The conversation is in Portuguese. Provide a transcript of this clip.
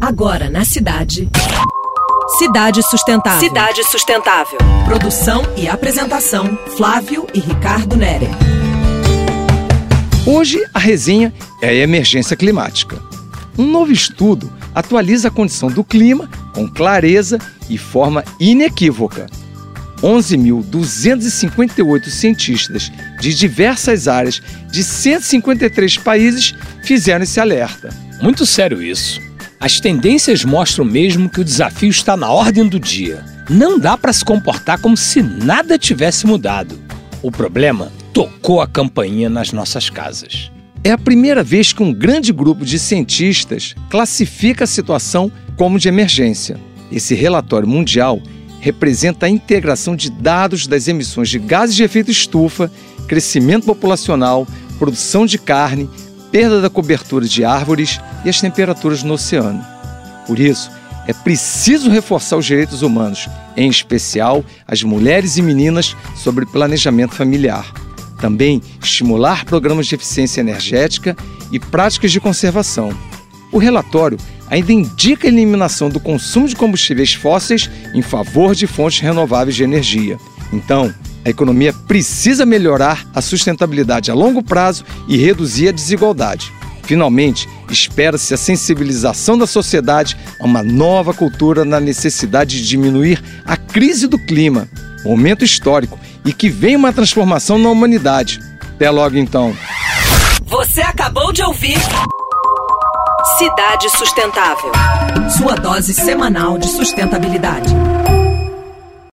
Agora na cidade. Cidade Sustentável. Cidade Sustentável. Produção e apresentação: Flávio e Ricardo Nere. Hoje a resenha é a emergência climática. Um novo estudo atualiza a condição do clima com clareza e forma inequívoca. 11.258 cientistas de diversas áreas de 153 países fizeram esse alerta. Muito sério isso. As tendências mostram mesmo que o desafio está na ordem do dia. Não dá para se comportar como se nada tivesse mudado. O problema tocou a campainha nas nossas casas. É a primeira vez que um grande grupo de cientistas classifica a situação como de emergência. Esse relatório mundial representa a integração de dados das emissões de gases de efeito estufa, crescimento populacional, produção de carne, perda da cobertura de árvores e as temperaturas no oceano. Por isso, é preciso reforçar os direitos humanos, em especial as mulheres e meninas, sobre planejamento familiar. Também estimular programas de eficiência energética e práticas de conservação. O relatório ainda indica a eliminação do consumo de combustíveis fósseis em favor de fontes renováveis de energia. Então, a economia precisa melhorar a sustentabilidade a longo prazo e reduzir a desigualdade. Finalmente, espera-se a sensibilização da sociedade a uma nova cultura na necessidade de diminuir a crise do clima, momento histórico, e que venha uma transformação na humanidade. Até logo então. Você acabou de ouvir Cidade Sustentável. Sua dose semanal de sustentabilidade.